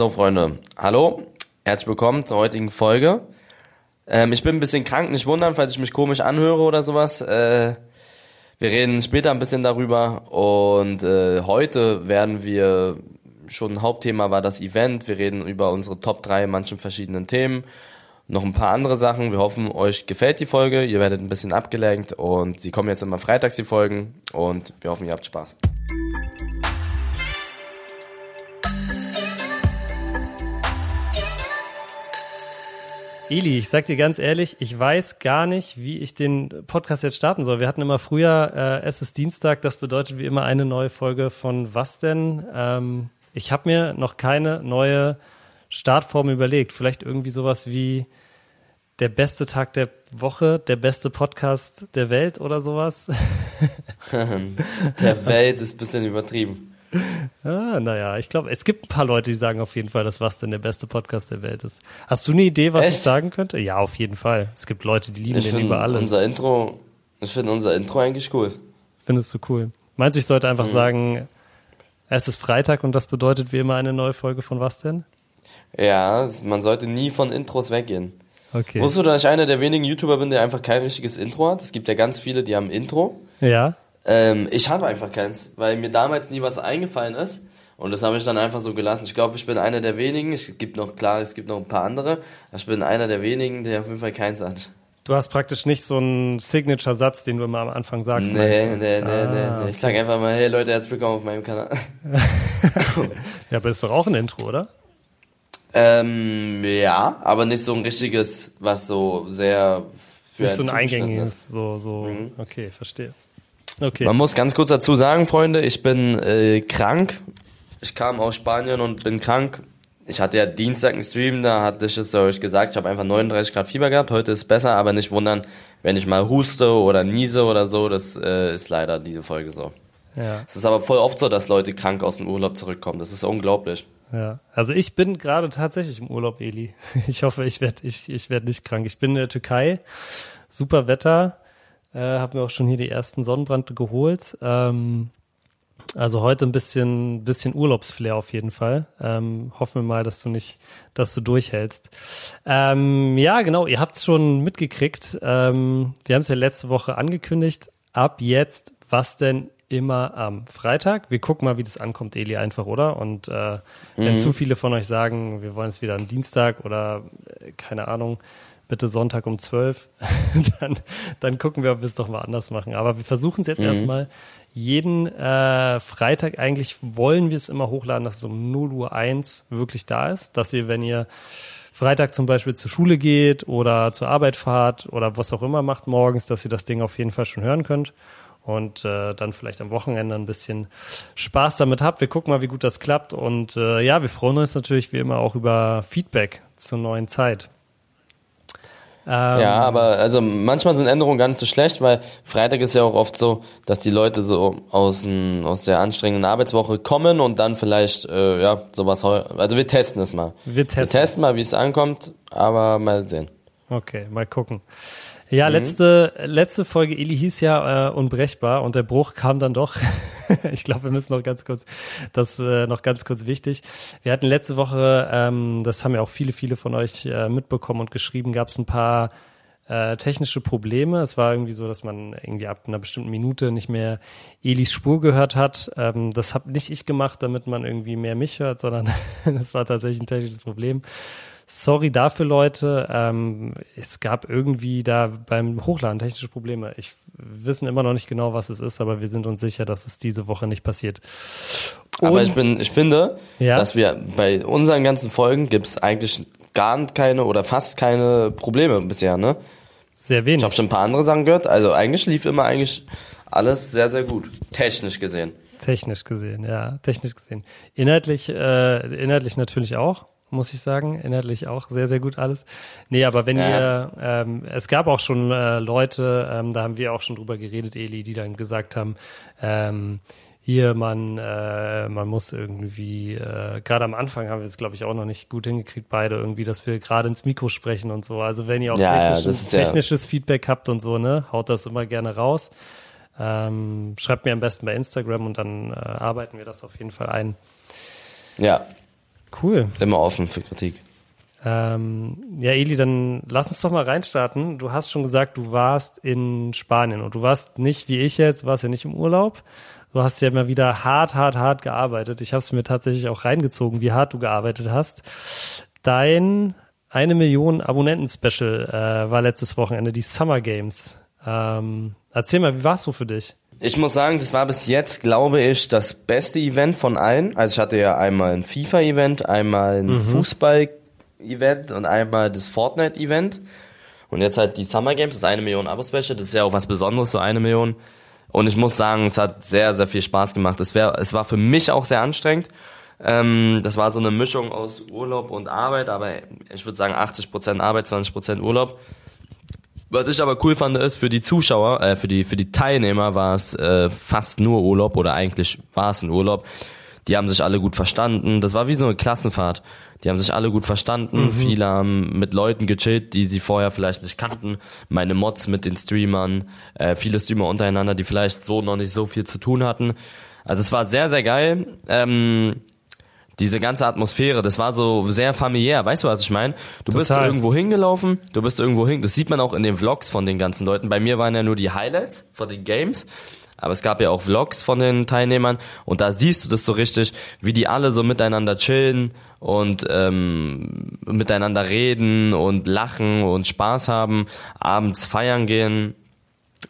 So, Freunde, hallo, herzlich willkommen zur heutigen Folge. Ähm, ich bin ein bisschen krank, nicht wundern, falls ich mich komisch anhöre oder sowas. Äh, wir reden später ein bisschen darüber und äh, heute werden wir schon ein Hauptthema war das Event. Wir reden über unsere Top 3 manchen verschiedenen Themen. Noch ein paar andere Sachen. Wir hoffen, euch gefällt die Folge. Ihr werdet ein bisschen abgelenkt und sie kommen jetzt immer freitags die Folgen und wir hoffen, ihr habt Spaß. Eli, ich sag dir ganz ehrlich, ich weiß gar nicht, wie ich den Podcast jetzt starten soll. Wir hatten immer früher, äh, es ist Dienstag, das bedeutet wie immer eine neue Folge von Was denn? Ähm, ich habe mir noch keine neue Startform überlegt. Vielleicht irgendwie sowas wie der beste Tag der Woche, der beste Podcast der Welt oder sowas. der Welt ist ein bisschen übertrieben. Ah, naja, ich glaube, es gibt ein paar Leute, die sagen auf jeden Fall, dass was denn der beste Podcast der Welt ist. Hast du eine Idee, was Echt? ich sagen könnte? Ja, auf jeden Fall. Es gibt Leute, die lieben ich den über alles. Unser Intro, ich finde unser Intro eigentlich cool. Findest du cool? Meinst du, ich sollte einfach mhm. sagen, es ist Freitag und das bedeutet wie immer eine neue Folge von was denn? Ja, man sollte nie von Intros weggehen. Okay. Wusstest du, dass ich einer der wenigen YouTuber bin, der einfach kein richtiges Intro hat? Es gibt ja ganz viele, die haben Intro. Ja. Ähm, ich habe einfach keins, weil mir damals nie was eingefallen ist. Und das habe ich dann einfach so gelassen. Ich glaube, ich bin einer der wenigen. Es gibt noch, klar, es gibt noch ein paar andere. Ich bin einer der wenigen, der auf jeden Fall keins hat. Du hast praktisch nicht so einen Signature-Satz, den du immer am Anfang sagst. Nee, nee, nee, ah, nee, Ich sage einfach mal, hey Leute, herzlich willkommen auf meinem Kanal. ja, aber ist doch auch ein Intro, oder? Ähm, ja, aber nicht so ein richtiges, was so sehr für Nicht so ein eingängiges, so, so, mhm. okay, verstehe. Okay. Man muss ganz kurz dazu sagen, Freunde, ich bin äh, krank. Ich kam aus Spanien und bin krank. Ich hatte ja Dienstag einen Stream, da hatte ich es euch gesagt, ich habe einfach 39 Grad Fieber gehabt. Heute ist besser, aber nicht wundern, wenn ich mal huste oder niese oder so. Das äh, ist leider diese Folge so. Ja. Es ist aber voll oft so, dass Leute krank aus dem Urlaub zurückkommen. Das ist unglaublich. Ja, also ich bin gerade tatsächlich im Urlaub, Eli. Ich hoffe, ich werde ich, ich werd nicht krank. Ich bin in der Türkei. Super Wetter. Äh, habe mir auch schon hier die ersten Sonnenbrände geholt. Ähm, also heute ein bisschen, bisschen Urlaubsflair auf jeden Fall. Ähm, hoffen wir mal, dass du nicht, dass du durchhältst. Ähm, ja, genau, ihr habt es schon mitgekriegt. Ähm, wir haben es ja letzte Woche angekündigt. Ab jetzt, was denn immer am Freitag? Wir gucken mal, wie das ankommt, Eli, einfach, oder? Und äh, mhm. wenn zu viele von euch sagen, wir wollen es wieder am Dienstag oder äh, keine Ahnung, bitte Sonntag um 12. dann, dann gucken wir, ob wir es doch mal anders machen. Aber wir versuchen es jetzt mhm. erstmal. Jeden äh, Freitag eigentlich wollen wir es immer hochladen, dass es um 0 Uhr 1 wirklich da ist. Dass ihr, wenn ihr Freitag zum Beispiel zur Schule geht oder zur Arbeit fahrt oder was auch immer macht morgens, dass ihr das Ding auf jeden Fall schon hören könnt und äh, dann vielleicht am Wochenende ein bisschen Spaß damit habt. Wir gucken mal, wie gut das klappt und äh, ja, wir freuen uns natürlich wie immer auch über Feedback zur neuen Zeit. Ähm, ja, aber also manchmal sind Änderungen gar nicht so schlecht, weil Freitag ist ja auch oft so, dass die Leute so aus, n, aus der anstrengenden Arbeitswoche kommen und dann vielleicht, äh, ja, sowas, also wir testen es mal. Wir testen, wir testen mal, wie es ankommt, aber mal sehen. Okay, mal gucken. Ja, mhm. letzte, letzte Folge Eli hieß ja äh, unbrechbar und der Bruch kam dann doch. ich glaube, wir müssen noch ganz kurz, das äh, noch ganz kurz wichtig. Wir hatten letzte Woche, ähm, das haben ja auch viele, viele von euch äh, mitbekommen und geschrieben, gab es ein paar äh, technische Probleme. Es war irgendwie so, dass man irgendwie ab einer bestimmten Minute nicht mehr Elis Spur gehört hat. Ähm, das habe nicht ich gemacht, damit man irgendwie mehr mich hört, sondern das war tatsächlich ein technisches Problem. Sorry dafür, Leute. Ähm, es gab irgendwie da beim Hochladen technische Probleme. Ich wissen immer noch nicht genau, was es ist, aber wir sind uns sicher, dass es diese Woche nicht passiert. Und, aber ich bin, ich finde, ja? dass wir bei unseren ganzen Folgen gibt es eigentlich gar keine oder fast keine Probleme bisher, ne? Sehr wenig. Ich habe schon ein paar andere Sachen gehört. Also eigentlich lief immer eigentlich alles sehr, sehr gut. Technisch gesehen. Technisch gesehen, ja, technisch gesehen. Inhaltlich, äh, inhaltlich natürlich auch muss ich sagen. Inhaltlich auch sehr, sehr gut alles. Nee, aber wenn ja. ihr, ähm, es gab auch schon äh, Leute, ähm, da haben wir auch schon drüber geredet, Eli, die dann gesagt haben, ähm, hier, man, äh, man muss irgendwie, äh, gerade am Anfang haben wir es, glaube ich, auch noch nicht gut hingekriegt, beide irgendwie, dass wir gerade ins Mikro sprechen und so. Also wenn ihr auch ja, technisches, ja, technisches Feedback habt und so, ne, haut das immer gerne raus. Ähm, schreibt mir am besten bei Instagram und dann äh, arbeiten wir das auf jeden Fall ein. Ja, Cool. Immer offen für Kritik. Ähm, ja, Eli, dann lass uns doch mal reinstarten. Du hast schon gesagt, du warst in Spanien und du warst nicht wie ich jetzt, warst ja nicht im Urlaub. Du hast ja immer wieder hart, hart, hart gearbeitet. Ich habe es mir tatsächlich auch reingezogen, wie hart du gearbeitet hast. Dein eine Million Abonnenten-Special äh, war letztes Wochenende, die Summer Games. Ähm, erzähl mal, wie war es so für dich? Ich muss sagen, das war bis jetzt, glaube ich, das beste Event von allen. Also ich hatte ja einmal ein FIFA-Event, einmal ein mhm. Fußball-Event und einmal das Fortnite-Event. Und jetzt halt die Summer Games, das eine Million Abo-Special, das ist ja auch was Besonderes, so eine Million. Und ich muss sagen, es hat sehr, sehr viel Spaß gemacht. Es, wär, es war für mich auch sehr anstrengend. Ähm, das war so eine Mischung aus Urlaub und Arbeit, aber ich würde sagen 80% Arbeit, 20% Urlaub. Was ich aber cool fand, ist für die Zuschauer, äh, für die für die Teilnehmer war es äh, fast nur Urlaub oder eigentlich war es ein Urlaub. Die haben sich alle gut verstanden. Das war wie so eine Klassenfahrt. Die haben sich alle gut verstanden. Mhm. Viele haben mit Leuten gechillt, die sie vorher vielleicht nicht kannten. Meine Mods mit den Streamern, äh, viele Streamer untereinander, die vielleicht so noch nicht so viel zu tun hatten. Also es war sehr, sehr geil. Ähm, diese ganze Atmosphäre, das war so sehr familiär, weißt du, was ich meine? Du Total. bist irgendwo hingelaufen, du bist irgendwo hin, das sieht man auch in den Vlogs von den ganzen Leuten. Bei mir waren ja nur die Highlights von den Games, aber es gab ja auch Vlogs von den Teilnehmern und da siehst du das so richtig, wie die alle so miteinander chillen und ähm, miteinander reden und lachen und Spaß haben, abends feiern gehen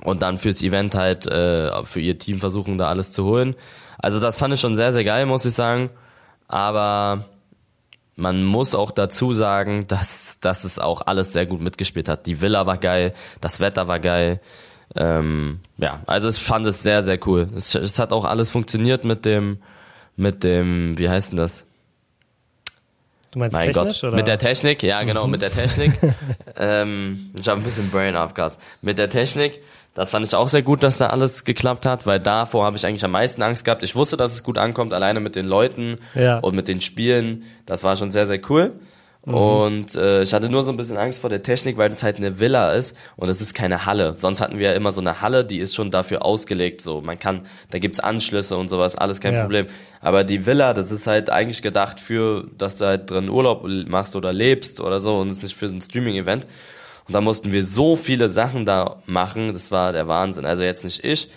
und dann fürs Event halt äh, für ihr Team versuchen, da alles zu holen. Also das fand ich schon sehr, sehr geil, muss ich sagen aber man muss auch dazu sagen, dass, dass es auch alles sehr gut mitgespielt hat. Die Villa war geil, das Wetter war geil. Ähm, ja, also ich fand es sehr, sehr cool. Es, es hat auch alles funktioniert mit dem, mit dem, wie heißt denn das? Du meinst mein Gott, oder? mit der Technik, ja genau, mhm. mit der Technik. ähm, ich habe ein bisschen Brain Aufgas. Mit der Technik das fand ich auch sehr gut, dass da alles geklappt hat, weil davor habe ich eigentlich am meisten Angst gehabt. Ich wusste, dass es gut ankommt, alleine mit den Leuten ja. und mit den Spielen. Das war schon sehr, sehr cool. Mhm. Und äh, ich hatte nur so ein bisschen Angst vor der Technik, weil es halt eine Villa ist und es ist keine Halle. Sonst hatten wir ja immer so eine Halle, die ist schon dafür ausgelegt. So, man kann, da gibt's Anschlüsse und sowas, alles kein ja. Problem. Aber die Villa, das ist halt eigentlich gedacht für, dass du halt drin Urlaub machst oder lebst oder so und ist nicht für ein Streaming-Event. Und da mussten wir so viele Sachen da machen, das war der Wahnsinn. Also jetzt nicht ich,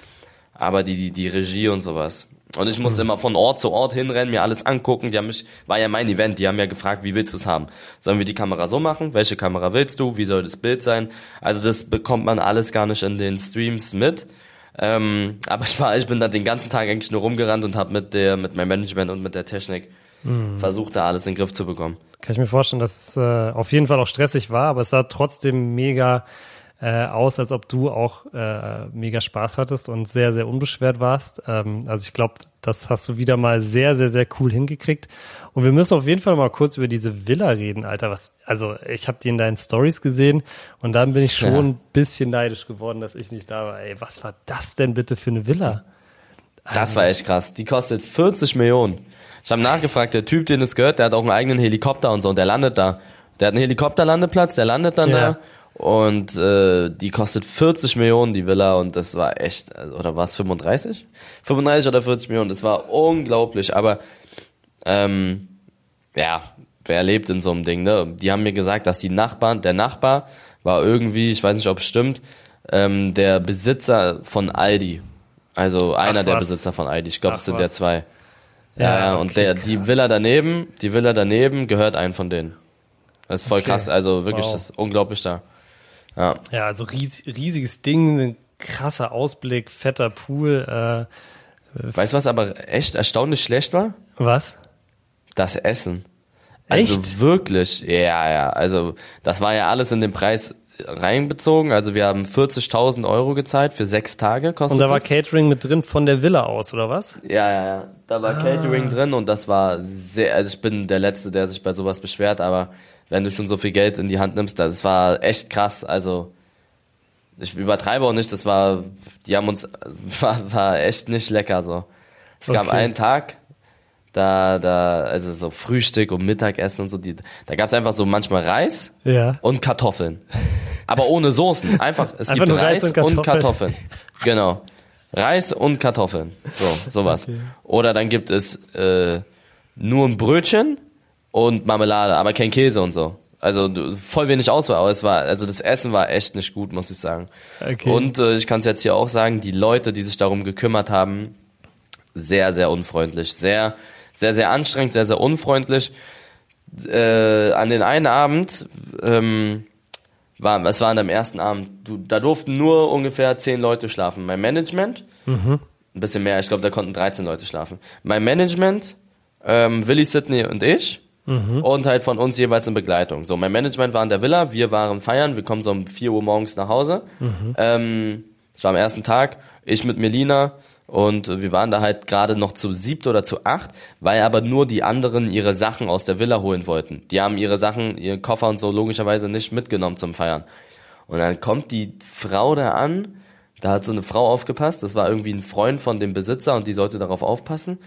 aber die, die, die Regie und sowas. Und ich musste mhm. immer von Ort zu Ort hinrennen, mir alles angucken. Die haben mich, war ja mein Event, die haben ja gefragt, wie willst du es haben? Sollen wir die Kamera so machen? Welche Kamera willst du? Wie soll das Bild sein? Also das bekommt man alles gar nicht in den Streams mit. Ähm, aber ich war, ich bin da den ganzen Tag eigentlich nur rumgerannt und habe mit der, mit meinem Management und mit der Technik mhm. versucht, da alles in den Griff zu bekommen. Kann ich mir vorstellen, dass es äh, auf jeden Fall auch stressig war, aber es sah trotzdem mega äh, aus, als ob du auch äh, mega Spaß hattest und sehr, sehr unbeschwert warst. Ähm, also ich glaube, das hast du wieder mal sehr, sehr, sehr cool hingekriegt. Und wir müssen auf jeden Fall mal kurz über diese Villa reden, Alter. Was, also ich habe die in deinen Stories gesehen und dann bin ich schon ja. ein bisschen neidisch geworden, dass ich nicht da war. Ey, was war das denn bitte für eine Villa? Das war echt krass. Die kostet 40 Millionen. Ich habe nachgefragt, der Typ, den es gehört, der hat auch einen eigenen Helikopter und so und der landet da. Der hat einen Helikopterlandeplatz, der landet dann ja. da und äh, die kostet 40 Millionen, die Villa, und das war echt, oder war es 35? 35 oder 40 Millionen, das war unglaublich, aber ähm, ja, wer lebt in so einem Ding, ne? Die haben mir gesagt, dass die Nachbarn, der Nachbar war irgendwie, ich weiß nicht, ob es stimmt, ähm, der Besitzer von Aldi. Also einer Ach, der Besitzer von Aldi. Ich glaube, es sind was. ja zwei. Ja, ja und der, die Villa daneben, die Villa daneben gehört einem von denen. Das ist voll okay. krass, also wirklich, wow. das ist unglaublich da. Ja, ja also ries, riesiges Ding, ein krasser Ausblick, fetter Pool. Äh, weißt du, was aber echt erstaunlich schlecht war? Was? Das Essen. Also echt? wirklich, ja, ja. Also das war ja alles in dem Preis reinbezogen. Also wir haben 40.000 Euro gezahlt für sechs Tage. Kostet und da war das. Catering mit drin von der Villa aus, oder was? Ja, ja, ja. Da war ah. Catering drin und das war sehr, also ich bin der Letzte, der sich bei sowas beschwert, aber wenn du schon so viel Geld in die Hand nimmst, das war echt krass. Also ich übertreibe auch nicht, das war, die haben uns, war, war echt nicht lecker so. Es okay. gab einen Tag, da, da, also so Frühstück und Mittagessen und so, die, da gab's einfach so manchmal Reis ja. und Kartoffeln. Aber ohne Soßen. Einfach, es einfach gibt Reis, Reis und, Kartoffeln. und, Kartoffeln. Genau. Reis und Kartoffeln. So, sowas. Okay. Oder dann gibt es äh, nur ein Brötchen und Marmelade, aber kein Käse und so. Also voll wenig Auswahl, aber es war, also das Essen war echt nicht gut, muss ich sagen. Okay. Und äh, ich kann es jetzt hier auch sagen, die Leute, die sich darum gekümmert haben, sehr, sehr unfreundlich, sehr, sehr, sehr anstrengend, sehr, sehr unfreundlich. Äh, an den einen Abend, ähm, war, es war an dem ersten Abend, du, da durften nur ungefähr zehn Leute schlafen. Mein Management, ein bisschen mehr, ich glaube, da konnten 13 Leute schlafen. Mein Management, ähm, Willi, Sidney und ich. Und halt von uns jeweils in Begleitung. So, mein Management war in der Villa, wir waren feiern, wir kommen so um 4 Uhr morgens nach Hause. Ähm, das war am ersten Tag, ich mit Melina und wir waren da halt gerade noch zu siebt oder zu acht, weil aber nur die anderen ihre Sachen aus der Villa holen wollten. Die haben ihre Sachen, ihre Koffer und so logischerweise nicht mitgenommen zum Feiern. Und dann kommt die Frau da an, da hat so eine Frau aufgepasst, das war irgendwie ein Freund von dem Besitzer und die sollte darauf aufpassen.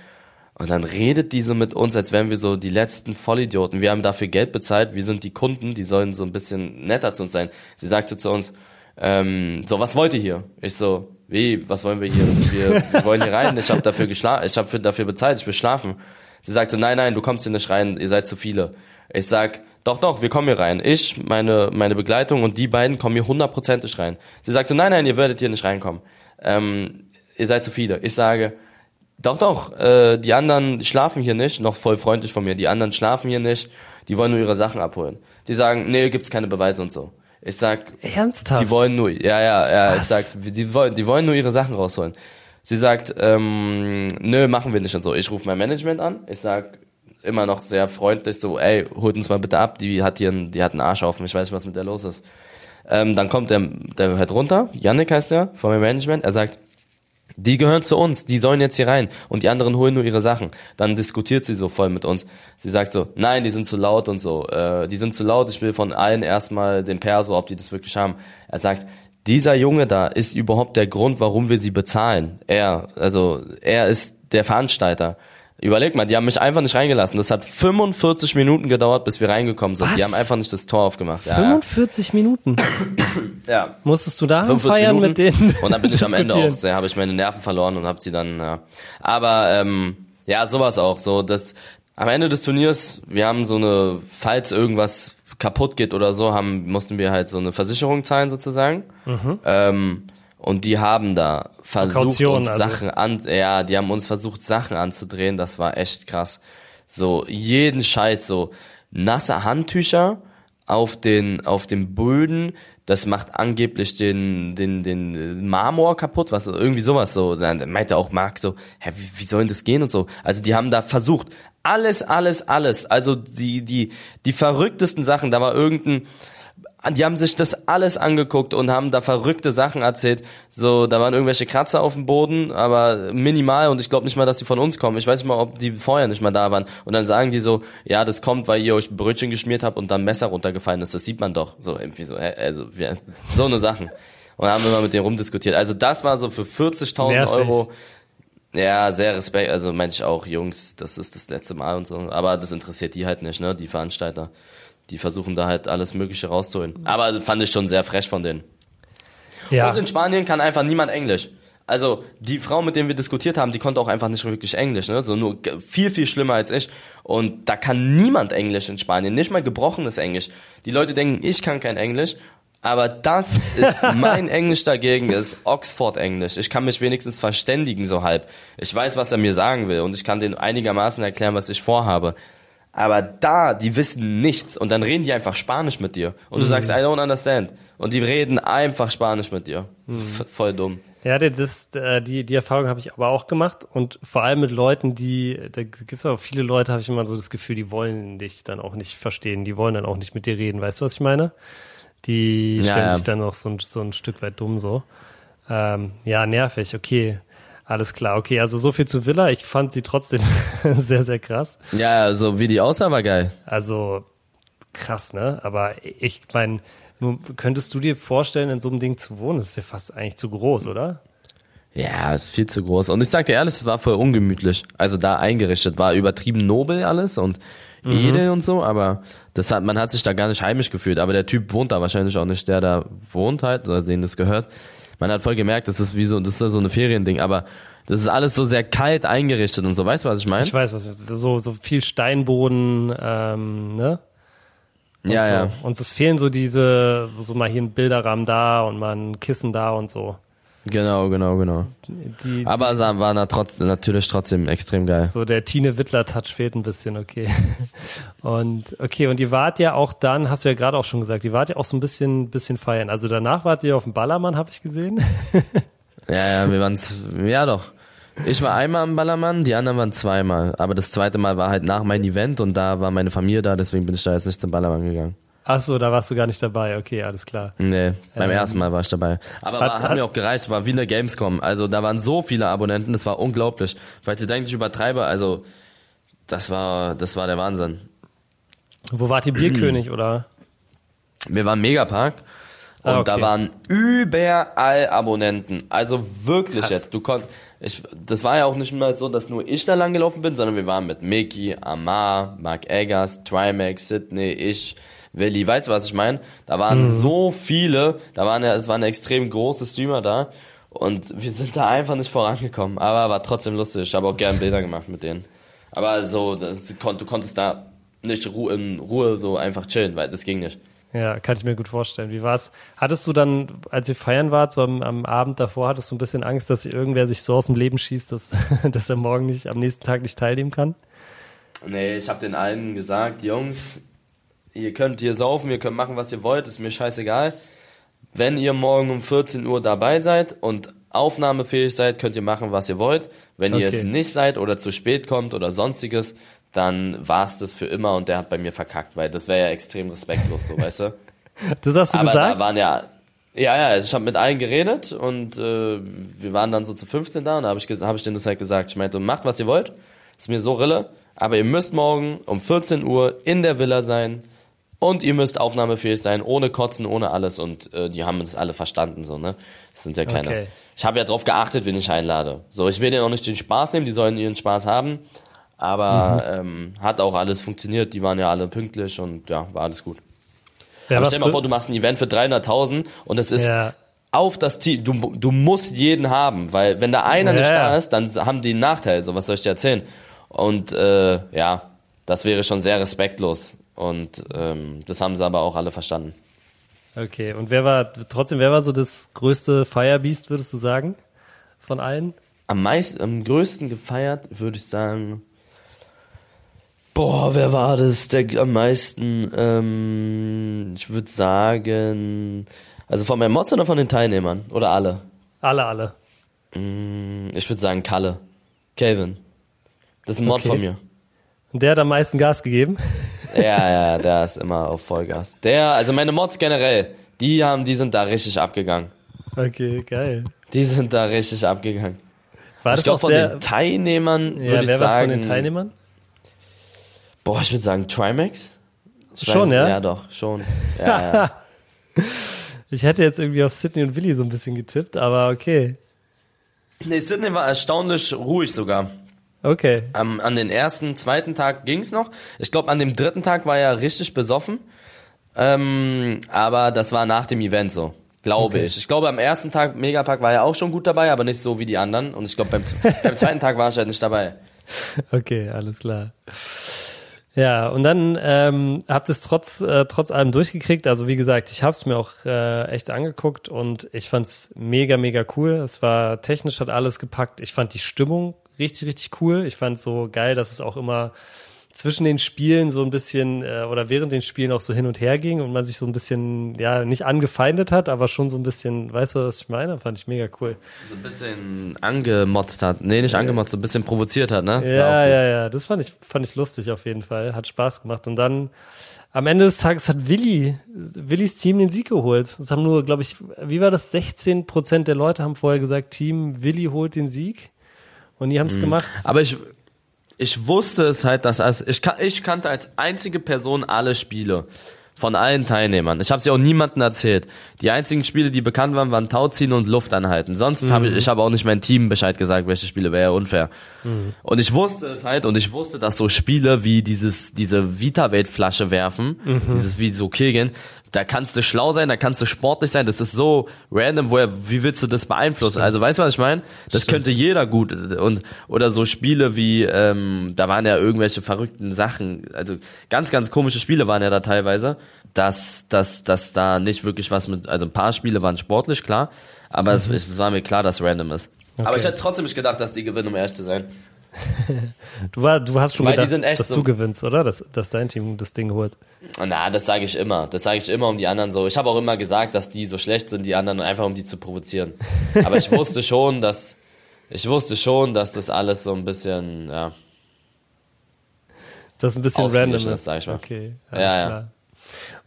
Und dann redet diese mit uns, als wären wir so die letzten Vollidioten. Wir haben dafür Geld bezahlt, wir sind die Kunden, die sollen so ein bisschen netter zu uns sein. Sie sagte zu uns, ähm, so, was wollt ihr hier? Ich so, wie, was wollen wir hier? Wir, wir wollen hier rein, ich habe dafür geschlafen, ich habe dafür bezahlt, ich will schlafen. Sie sagte, nein, nein, du kommst hier nicht rein, ihr seid zu viele. Ich sag, doch, doch, wir kommen hier rein. Ich, meine, meine Begleitung und die beiden kommen hier hundertprozentig rein. Sie sagte, nein, nein, ihr werdet hier nicht reinkommen. Ähm, ihr seid zu viele. Ich sage, doch, doch, äh, die anderen schlafen hier nicht, noch voll freundlich von mir, die anderen schlafen hier nicht, die wollen nur ihre Sachen abholen. Die sagen, nee, gibt's keine Beweise und so. Ich sag, Ernsthaft? die wollen nur, ja, ja, ja, ich Was? sag, die wollen, die wollen nur ihre Sachen rausholen. Sie sagt, ähm, nö, machen wir nicht und so. Ich rufe mein Management an, ich sag immer noch sehr freundlich so, ey, holt uns mal bitte ab, die hat hier einen, die hat einen Arsch auf mich, ich weiß nicht, was mit der los ist. Ähm, dann kommt der, der halt runter, Yannick heißt der, von meinem Management, er sagt, die gehören zu uns, die sollen jetzt hier rein und die anderen holen nur ihre Sachen. Dann diskutiert sie so voll mit uns. Sie sagt so, nein, die sind zu laut und so. Äh, die sind zu laut, ich will von allen erstmal den Perso, ob die das wirklich haben. Er sagt, dieser Junge da ist überhaupt der Grund, warum wir sie bezahlen. Er, also er ist der Veranstalter. Überleg mal, die haben mich einfach nicht reingelassen. Das hat 45 Minuten gedauert, bis wir reingekommen sind. Die Was? haben einfach nicht das Tor aufgemacht. Ja, 45 Minuten. ja. Musstest du da 45 feiern Minuten. mit denen? Und dann bin ich am Ende auch sehr, habe ich meine Nerven verloren und habe sie dann, ja. Aber ähm, ja, sowas auch. So, das am Ende des Turniers, wir haben so eine, falls irgendwas kaputt geht oder so, haben, mussten wir halt so eine Versicherung zahlen sozusagen. Ähm, und die haben da versucht, Kaution, uns also. Sachen an, ja, die haben uns versucht, Sachen anzudrehen. Das war echt krass. So, jeden Scheiß, so nasse Handtücher auf den, auf dem Böden, das macht angeblich den, den, den Marmor kaputt, was, irgendwie sowas so. Dann meinte auch Marc so, hä, wie, wie soll denn das gehen und so. Also die haben da versucht, alles, alles, alles, also die, die, die verrücktesten Sachen, da war irgendein, die haben sich das alles angeguckt und haben da verrückte Sachen erzählt. So, da waren irgendwelche Kratzer auf dem Boden, aber minimal und ich glaube nicht mal, dass die von uns kommen. Ich weiß nicht mal, ob die vorher nicht mal da waren. Und dann sagen die so, ja, das kommt, weil ihr euch Brötchen geschmiert habt und dann Messer runtergefallen ist. Das sieht man doch. So, irgendwie so, also, so eine Sachen. Und haben immer mit denen rumdiskutiert. Also das war so für 40.000 Nervig. Euro. Ja, sehr Respekt. Also meinte ich auch, Jungs, das ist das letzte Mal und so. Aber das interessiert die halt nicht, ne? Die Veranstalter. Die versuchen da halt alles Mögliche rauszuholen. Aber fand ich schon sehr frech von denen. Ja. Und in Spanien kann einfach niemand Englisch. Also die Frau, mit der wir diskutiert haben, die konnte auch einfach nicht wirklich Englisch, ne? So nur viel, viel schlimmer als ich. Und da kann niemand Englisch in Spanien, nicht mal gebrochenes Englisch. Die Leute denken, ich kann kein Englisch. Aber das ist mein Englisch dagegen, ist Oxford-Englisch. Ich kann mich wenigstens verständigen, so halb. Ich weiß, was er mir sagen will und ich kann den einigermaßen erklären, was ich vorhabe. Aber da, die wissen nichts und dann reden die einfach Spanisch mit dir. Und du sagst, I don't understand. Und die reden einfach Spanisch mit dir. V- voll dumm. Ja, das, äh, die, die Erfahrung habe ich aber auch gemacht und vor allem mit Leuten, die, da gibt es auch viele Leute, habe ich immer so das Gefühl, die wollen dich dann auch nicht verstehen, die wollen dann auch nicht mit dir reden, weißt du, was ich meine? Die Ja, stellen ja. sich dann auch so ein, so ein Stück weit dumm so. Ähm, ja, nervig, okay. Alles klar, okay, also so viel zu Villa. Ich fand sie trotzdem sehr, sehr krass. Ja, so wie die aussah, war geil. Also krass, ne? Aber ich meine, könntest du dir vorstellen, in so einem Ding zu wohnen? Das ist ja fast eigentlich zu groß, oder? Ja, ist viel zu groß. Und ich sag dir ehrlich, es war voll ungemütlich. Also da eingerichtet war übertrieben nobel alles und edel und so, aber das hat, man hat sich da gar nicht heimisch gefühlt. Aber der Typ wohnt da wahrscheinlich auch nicht, der da wohnt halt, oder denen das gehört. Man hat voll gemerkt, das ist wie so, das ist so eine Feriending, aber Das ist alles so sehr kalt eingerichtet und so. Weißt du, was ich meine? Ich weiß, was so so viel Steinboden, ähm, ne? Und ja, so. ja. Und es fehlen so diese, so mal hier ein Bilderrahmen da und mal ein Kissen da und so. Genau, genau, genau. Die, Aber es war na, trotz, natürlich trotzdem extrem geil. So der Tine Wittler Touch fehlt ein bisschen, okay. Und okay, und ihr wart ja auch dann, hast du ja gerade auch schon gesagt, ihr wart ja auch so ein bisschen bisschen feiern. Also danach wart ihr auf dem Ballermann, habe ich gesehen. Ja, ja, wir waren, ja doch. Ich war einmal am Ballermann, die anderen waren zweimal. Aber das zweite Mal war halt nach meinem Event und da war meine Familie da, deswegen bin ich da jetzt nicht zum Ballermann gegangen. Ach so, da warst du gar nicht dabei. Okay, alles klar. Nee, beim Ähm, ersten Mal war ich dabei. Aber hat- war, hat, hat- mir auch gereicht, war wie eine Gamescom. Also da waren so viele Abonnenten, das war unglaublich. Falls ihr denkt, ich übertreibe, also das war, das war der Wahnsinn. Wo wart ihr Bierkönig oder? Wir waren im Megapark und Ah, okay. da waren überall Abonnenten. Also wirklich Krass. jetzt. Du konntest, ich, das war ja auch nicht mal so, dass nur ich da lang gelaufen bin, sondern wir waren mit Mickey, Amar, Mark Eggers, Trimax, Sydney, ich, Willi. Weißt du, was ich meine? Da waren Mhm. so viele. Da waren ja, es waren extrem große Streamer da. Und wir sind da einfach nicht vorangekommen. Aber war trotzdem lustig. Ich habe auch gern Bilder gemacht mit denen. Aber so, das, du konntest da nicht Ruhe, in Ruhe so einfach chillen, weil das ging nicht. Ja, kann ich mir gut vorstellen. Wie war's? Hattest du dann, als ihr feiern wart, so am, am Abend davor, hattest du ein bisschen Angst, dass irgendwer sich so aus dem Leben schießt, dass, dass er morgen nicht, am nächsten Tag nicht teilnehmen kann? Nee, ich habe den allen gesagt, Jungs, ihr könnt hier saufen, ihr könnt machen, was ihr wollt, ist mir scheißegal. Wenn ihr morgen um 14 Uhr dabei seid und aufnahmefähig seid, könnt ihr machen, was ihr wollt. Wenn ihr Okay. es nicht seid oder zu spät kommt oder sonstiges, dann war's das für immer und der hat bei mir verkackt, weil das wäre ja extrem respektlos, so weißt du. Das hast du Aber gesagt? da waren ja, ja, ja, also ich habe mit allen geredet und äh, wir waren dann so zu 15 da und da habe ich, hab ich denen das halt gesagt. Ich meinte, macht was ihr wollt, ist mir so Rille, aber ihr müsst morgen um 14 Uhr in der Villa sein und ihr müsst aufnahmefähig sein, ohne Kotzen, ohne alles und äh, die haben das alle verstanden, so, ne? Das sind ja keine. Okay. Ich habe ja drauf geachtet, wen ich einlade. So, ich will denen auch nicht den Spaß nehmen, die sollen ihren Spaß haben, aber ähm, hat auch alles funktioniert, die waren ja alle pünktlich und ja, war alles gut. ja, Aber stell dir mal vor, du machst ein Event für 300.000 und es ist ja, auf das Team. Du, du musst jeden haben, weil wenn da einer Ja, nicht da ist, dann haben die einen Nachteil. So, was soll ich dir erzählen? Und äh, ja, das wäre schon sehr respektlos. Und ähm, das haben sie aber auch alle verstanden. okay. Und wer war, trotzdem, wer war so das größte Firebeast, würdest du sagen? Von allen? Am meisten, am größten gefeiert, würde ich sagen. Boah, wer war das, der am meisten? Ähm, ich würde sagen, also von meinen Mods oder von den Teilnehmern oder alle? Alle, alle. Mm, Ich würde sagen Kalle. Calvin. Das ist ein Mod Okay. von mir. Und der hat am meisten Gas gegeben? Ja, ja, der ist immer auf Vollgas. Der, also meine Mods generell, die haben, die sind da richtig abgegangen. Okay, geil. Die sind da richtig abgegangen. War ich das glaube auch von der, den Teilnehmern ja, würde ich wer war sagen. von den Teilnehmern? Boah, ich würde sagen Trimax. Ich Schon, ja? Ja, doch, schon. Ja, ja. Ich hätte jetzt irgendwie auf Sydney und Willi so ein bisschen getippt, aber okay. nee, Sydney war erstaunlich ruhig sogar. Okay. Am, an den ersten, zweiten Tag ging's noch. Ich glaube, an dem dritten Tag war er richtig besoffen. Ähm, aber das war nach dem Event so. Glaube Okay. ich. Ich glaube, am ersten Tag Megapack war er auch schon gut dabei, aber nicht so wie die anderen. Und ich glaube, beim, beim zweiten Tag war ich halt nicht dabei. Okay, alles klar. Ja, und dann ähm, habt es trotz, äh, trotz allem durchgekriegt. Also wie gesagt, ich habe es mir auch äh, echt angeguckt und ich fand's mega, mega cool. Es war technisch hat alles gepackt. Ich fand die Stimmung richtig, richtig cool. Ich fand so geil, dass es auch immer zwischen den Spielen so ein bisschen äh, oder während den Spielen auch so hin und her ging und man sich so ein bisschen, ja, nicht angefeindet hat, aber schon so ein bisschen, weißt du, was ich meine? Fand ich mega cool. So ein bisschen angemotzt hat. Nee, nicht angemotzt, so ein bisschen provoziert hat, ne? Ja, ja, ja, das fand ich, fand ich lustig auf jeden Fall. Hat Spaß gemacht. Und dann am Ende des Tages hat Willi, Willis Team den Sieg geholt. Das haben nur, glaube ich, wie war das? 16 Prozent der Leute haben vorher gesagt, Team Willi holt den Sieg. Und die haben Mhm. es gemacht. Aber ich, ich wusste es halt, dass als ich, ich kannte als einzige Person alle Spiele von allen Teilnehmern. Ich habe sie auch niemandem erzählt. Die einzigen Spiele, die bekannt waren, waren Tauziehen und Luft anhalten. Sonst habe ich, ich habe auch nicht mein Team Bescheid gesagt, welche Spiele wäre ja unfair. Und ich wusste es halt und ich wusste, dass so Spiele wie dieses diese Vita-Welt-Flasche werfen, dieses wie so Kegeln, da kannst du schlau sein, da kannst du sportlich sein, das ist so random, woher, wie willst du das beeinflussen? Stimmt. Also weißt du, was ich meine? Das Stimmt. könnte jeder gut und oder so Spiele wie, ähm, da waren ja irgendwelche verrückten Sachen, also ganz, ganz komische Spiele waren ja da teilweise, dass, dass, dass da nicht wirklich was mit, also ein paar Spiele waren sportlich, klar, aber es, es war mir klar, dass random ist. Aber Mhm. Okay. ich hätte trotzdem nicht gedacht, dass die gewinnen, um ehrlich zu sein. Du, war, du hast schon Weil gedacht, dass so- du gewinnst, oder? Dass, dass dein Team das Ding holt. Na, das sage ich immer. Das sage ich immer um die anderen so. Ich habe auch immer gesagt, dass die so schlecht sind, die anderen, einfach um die zu provozieren. Aber ich wusste schon, dass ich wusste schon, dass das alles so ein bisschen, ja, Das ist ein bisschen random ist, sag ich mal. Okay, Ja, alles ja. klar.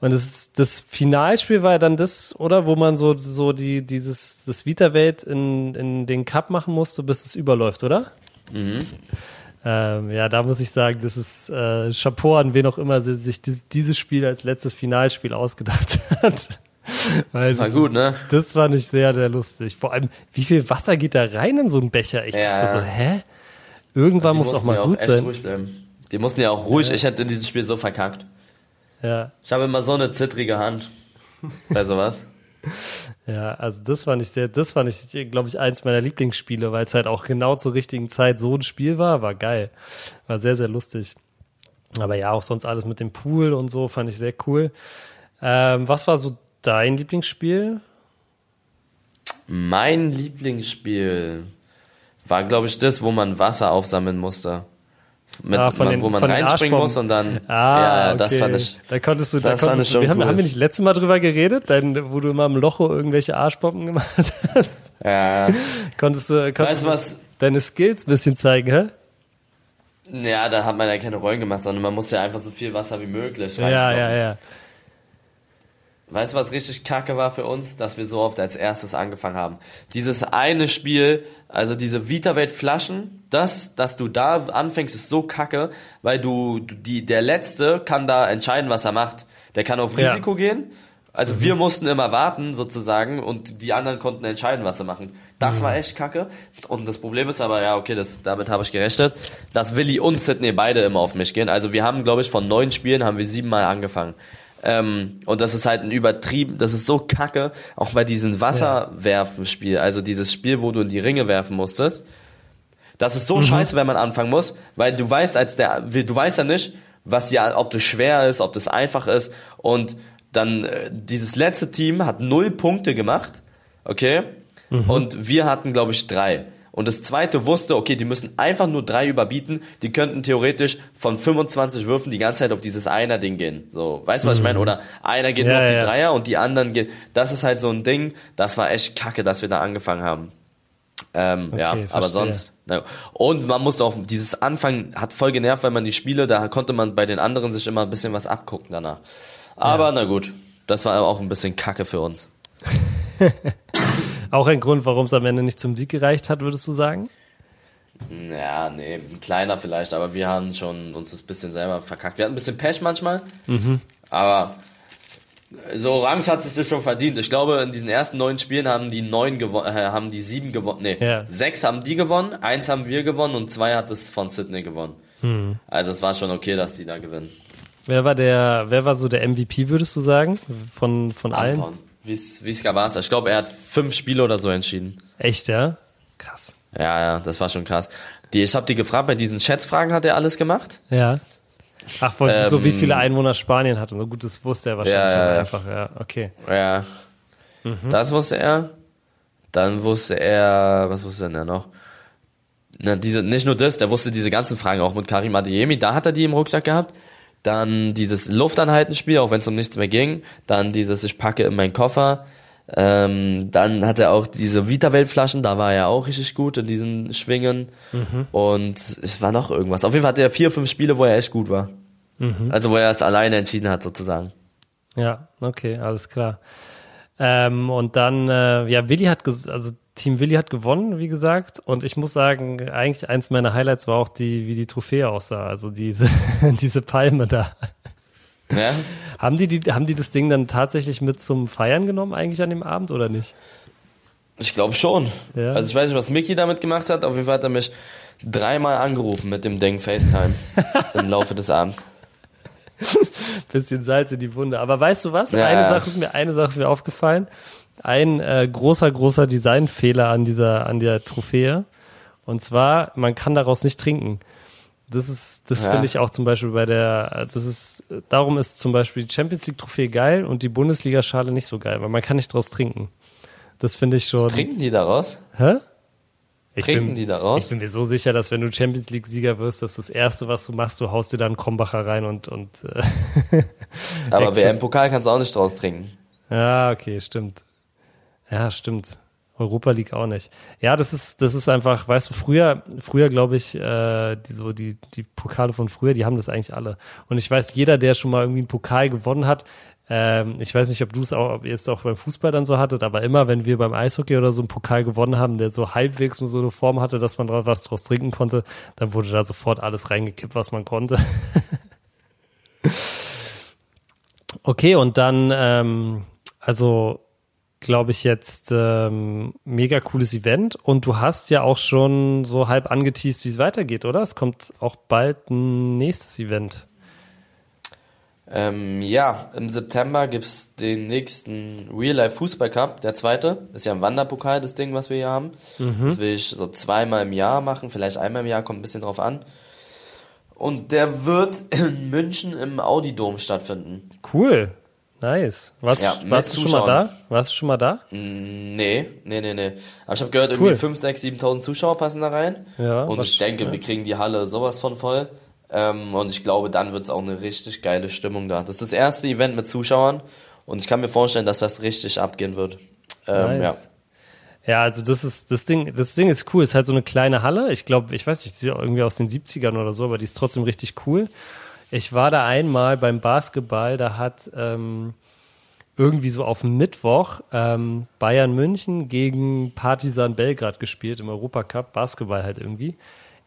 Und das, das Finalspiel war ja dann das, oder? Wo man so, so die, dieses, das Vita-Welt in, in den Cup machen musste, bis es überläuft, oder? Mhm. Ähm, ja, da muss ich sagen, das ist äh, Chapeau an wen auch immer sie sich dies, dieses Spiel als letztes Finalspiel ausgedacht hat. Weil war gut, ist, ne? Das fand ich sehr, sehr lustig. Vor allem, wie viel Wasser geht da rein in so einen Becher? Ich Ja. dachte so, hä? Irgendwann muss auch mal ja gut echt sein. ruhig bleiben. Die mussten ja auch ruhig, ich hätte in diesem Spiel so verkackt. Ja, Ich habe immer so eine zittrige Hand bei sowas. ja, also das fand ich sehr, das fand ich, glaube ich, eins meiner Lieblingsspiele, weil es halt auch genau zur richtigen Zeit so ein Spiel war, war geil. War sehr, sehr lustig. Aber ja, auch sonst alles mit dem Pool und so fand ich sehr cool. Ähm, was war so dein Lieblingsspiel? Mein Lieblingsspiel war, glaube ich, das, wo man Wasser aufsammeln musste. Mit, Ah, man, den- wo man reinspringen muss und dann. Ah, ja, okay. das fand ich. Da konntest du, da konntest du, schon wir haben, cool. haben wir nicht letztes Mal drüber geredet, dein, wo du immer im Locho irgendwelche Arschbomben gemacht hast? Ja, konntest du, konntest Weißt du was? deine Skills ein bisschen zeigen, hä? ja, da hat man ja keine Rollen gemacht, sondern man muss ja einfach so viel Wasser wie möglich Ja, reinkloppen. ja, ja. Weißt du, was richtig kacke war für uns? Dass wir so oft als erstes angefangen haben. Dieses eine Spiel, also diese Vita-Welt-Flaschen, das, dass du da anfängst, ist so kacke, weil du, die, der Letzte kann da entscheiden, was er macht. Der kann auf Ja. Risiko gehen. Also wir mussten immer warten, sozusagen, und die anderen konnten entscheiden, was sie machen. Das war echt kacke. Und das Problem ist aber, ja, okay, das, damit habe ich gerechnet, dass Willi und Sidney beide immer auf mich gehen. Also wir haben, glaube ich, von neun Spielen haben wir siebenmal angefangen. Ähm, und das ist halt ein übertrieben, das ist so kacke, auch bei diesem Wasserwerfen-Spiel, also dieses Spiel, wo du in die Ringe werfen musstest. Das ist so scheiße, wenn man anfangen muss, weil du weißt als der, du weißt ja nicht, was ja, ob das schwer ist, ob das einfach ist. Und dann äh, dieses letzte Team hat null Punkte gemacht, okay? Und wir hatten, glaube ich, drei. Und das zweite wusste, okay, die müssen einfach nur drei überbieten. Die könnten theoretisch von 25 Würfen die ganze Zeit auf dieses Einer-Ding gehen. So, weißt du, was ich meine? Oder einer geht Ja, nur auf die ja. Dreier und die anderen gehen. Das ist halt so ein Ding. Das war echt kacke, dass wir da angefangen haben. Ähm, ja, Okay, aber verstehe. sonst. Na, und man muss auch, dieses Anfangen hat voll genervt, weil man die Spiele, da konnte man bei den anderen sich immer ein bisschen was abgucken danach. Aber na gut, das war auch ein bisschen kacke für uns. Auch ein Grund, warum es am Ende nicht zum Sieg gereicht hat, würdest du sagen? Ja, nee, ein kleiner vielleicht, aber wir haben schon uns das bisschen selber verkackt. Wir hatten ein bisschen Pech manchmal, Mhm. aber so Orange hat sich das schon verdient. Ich glaube, in diesen ersten neun Spielen haben die neun gewonnen, äh, haben die sieben gewonnen, nee, Ja. sechs haben die gewonnen, eins haben wir gewonnen und zwei hat es von Sydney gewonnen. Mhm. Also es war schon okay, dass die da gewinnen. Wer war der, wer war so der MVP, würdest du sagen? Von, von allen? Anton, Wiska Barca. Ich glaube, er hat fünf Spiele oder so entschieden. Echt, ja? Krass. Ja, ja, das war schon krass. Die, ich habe die gefragt, bei diesen Schätzfragen hat er alles gemacht. Ja. Ach, von, so Ähm, wie viele Einwohner Spanien hat und so gut, das wusste er wahrscheinlich Ja, ja. einfach, ja, okay. Ja. Mhm. Das wusste er. Dann wusste er, was wusste er denn noch? Na, diese, nicht nur das, der wusste diese ganzen Fragen auch mit Karim Adeyemi, da hat er die im Rucksack gehabt. Dann dieses Luftanhaltenspiel, auch wenn es um nichts mehr ging. Dann dieses Ich packe in meinen Koffer. Ähm, dann hat er auch diese Vita-Weltflaschen, da war er auch richtig gut in diesen Schwingen. Mhm. Und es war noch irgendwas. Auf jeden Fall hatte er vier, fünf Spiele, wo er echt gut war. Mhm. Also wo er es alleine entschieden hat, sozusagen. Ja, okay, alles klar. Ähm, und dann, äh, ja, Willi hat, ges- also Team Willi hat gewonnen, wie gesagt. Und ich muss sagen, eigentlich eins meiner Highlights war auch die, wie die Trophäe aussah. Also diese, diese Palme da. Ja? Haben die, die, haben die das Ding dann tatsächlich mit zum Feiern genommen, eigentlich an dem Abend oder nicht? Ich glaube schon. Ja. Also ich weiß nicht, was Mickey damit gemacht hat. Auf jeden Fall hat er mich dreimal angerufen mit dem Ding FaceTime im Laufe des Abends. bisschen Salz in die Wunde. Aber weißt du was? Ja, eine. Sache ist mir, eine Sache ist mir aufgefallen. Ein äh, großer, großer Designfehler an dieser, an der Trophäe. Und zwar, man kann daraus nicht trinken. Das ist, das Ja. finde ich auch zum Beispiel bei der, das ist, darum ist zum Beispiel die Champions League Trophäe geil und die Bundesliga-Schale nicht so geil, weil man kann nicht draus trinken. Das finde ich schon. Trinken die daraus? Hä? Ich Trinken bin, die daraus? Ich bin mir so sicher, dass wenn du Champions League Sieger wirst, dass das erste, was du machst, du haust dir da einen Krombacher rein und, und, äh, Aber WM-Pokal kannst du auch nicht draus trinken. ja, okay, stimmt. Ja, stimmt. Europa League auch nicht. Ja, das ist, das ist einfach, weißt du, früher, früher glaube ich, äh, die, so die, die Pokale von früher, die haben das eigentlich alle. Und ich weiß, jeder, der schon mal irgendwie einen Pokal gewonnen hat, ähm, ich weiß nicht, ob du es auch, ob ihr es auch beim Fußball dann so hattet, aber immer, wenn wir beim Eishockey oder so einen Pokal gewonnen haben, der so halbwegs nur so eine Form hatte, dass man drauf was draus trinken konnte, dann wurde da sofort alles reingekippt, was man konnte. okay, und dann, ähm, also glaube ich, jetzt ähm, mega cooles Event und du hast ja auch schon so halb angeteased, wie es weitergeht, oder? Es kommt auch bald ein nächstes Event. Ähm, ja, im September gibt's den nächsten Real Life Fußball Cup, der zweite. Ist ja ein Wanderpokal, das Ding, was wir hier haben. Das will ich so zweimal im Jahr machen, vielleicht einmal im Jahr, kommt ein bisschen drauf an. Und der wird in München im Audi-Dom stattfinden. Cool. Nice. Warst, Ja, du- mit warst du schon mal da? Warst du schon mal da? Mm, Nee, nee, nee, nee. Aber ich habe gehört, cool. irgendwie 5, 6, 7.000 Zuschauer passen da rein. Ja, Und ich denke, ja. wir kriegen die Halle sowas von voll. Ähm, und ich glaube, dann wird's auch eine richtig geile Stimmung da. Das ist das erste Event mit Zuschauern. Und ich kann mir vorstellen, dass das richtig abgehen wird. Ähm, Nice. Ja, also das ist das Ding, das Ding ist cool. Es ist halt so eine kleine Halle. Ich glaube, ich weiß nicht, sie ist irgendwie aus den 70ern oder so, aber die ist trotzdem richtig cool. Ich war da einmal beim Basketball, da hat ähm, irgendwie so auf Mittwoch ähm, Bayern München gegen Partizan Belgrad gespielt im Europacup, Basketball halt irgendwie.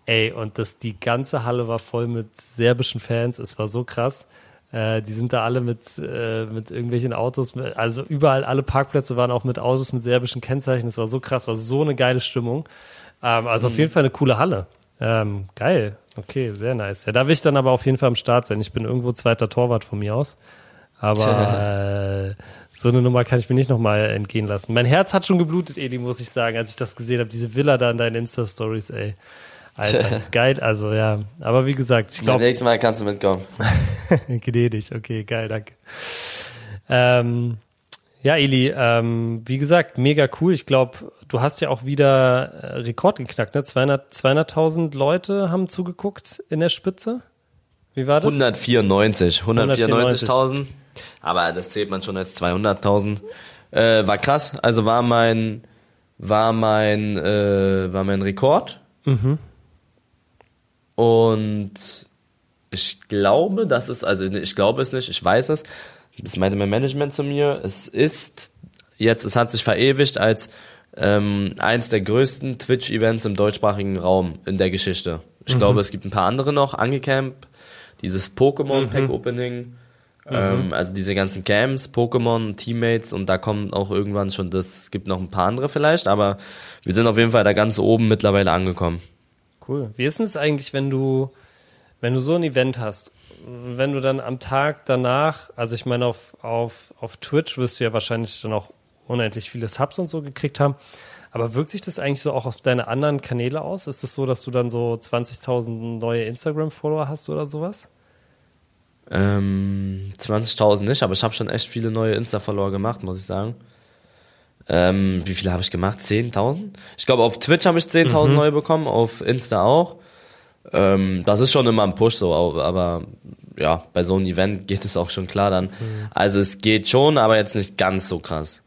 Ey, und das, die ganze Halle war voll mit serbischen Fans. Es war so krass. Äh, die sind da alle mit, äh, mit irgendwelchen Autos, mit, also überall, alle Parkplätze waren auch mit Autos mit serbischen Kennzeichen. Es war so krass, war so eine geile Stimmung. Ähm, also auf jeden Fall eine coole Halle. Ähm, geil. Okay, sehr nice. Ja, da will ich dann aber auf jeden Fall am Start sein. Ich bin irgendwo zweiter Torwart von mir aus. Aber äh, so eine Nummer kann ich mir nicht nochmal entgehen lassen. Mein Herz hat schon geblutet, Eli, muss ich sagen, als ich das gesehen habe. Diese Villa da in deinen Insta-Stories, ey. Alter, geil, also ja. Aber wie gesagt, ich glaube, Nächstes Mal kannst du mitkommen. gnädig, okay, geil, danke. Ähm, ja, Eli, ähm, wie gesagt, mega cool. Ich glaube, du hast ja auch wieder äh, Rekord geknackt, ne? 200 200.000 Leute haben zugeguckt in der Spitze. Wie war das? 194, 194.000. Aber das zählt man schon als 200.000. Äh, war krass. Also war mein, war mein, äh, war mein Rekord. Und ich glaube, das ist, also ich glaube es nicht, ich weiß es. Das meinte mein Management zu mir. Es ist jetzt, es hat sich verewigt als ähm, eins der größten Twitch-Events im deutschsprachigen Raum in der Geschichte. Ich glaube, es gibt ein paar andere noch, Angecamp, dieses Pokémon Pack Opening, ähm, also diese ganzen Camps, Pokémon, Teammates und da kommt auch irgendwann schon das, es gibt noch ein paar andere vielleicht, aber wir sind auf jeden Fall da ganz oben mittlerweile angekommen. Cool. Wie ist es eigentlich, wenn du, wenn du so ein Event hast, wenn du dann am Tag danach, also ich meine, auf, auf, auf Twitch wirst du ja wahrscheinlich dann auch unendlich viele Subs und so gekriegt haben. Aber wirkt sich das eigentlich so auch auf deine anderen Kanäle aus? Ist es so, dass du dann so 20.000 neue Instagram-Follower hast oder sowas? Ähm, 20.000 nicht, aber ich habe schon echt viele neue Insta-Follower gemacht, muss ich sagen. Ähm, wie viele habe ich gemacht? 10.000? Ich glaube, auf Twitch habe ich 10.000 neue bekommen, auf Insta auch. Ähm, das ist schon immer ein Push so, aber- ja, bei so einem Event geht es auch schon klar dann. Also es geht schon, aber jetzt nicht ganz so krass.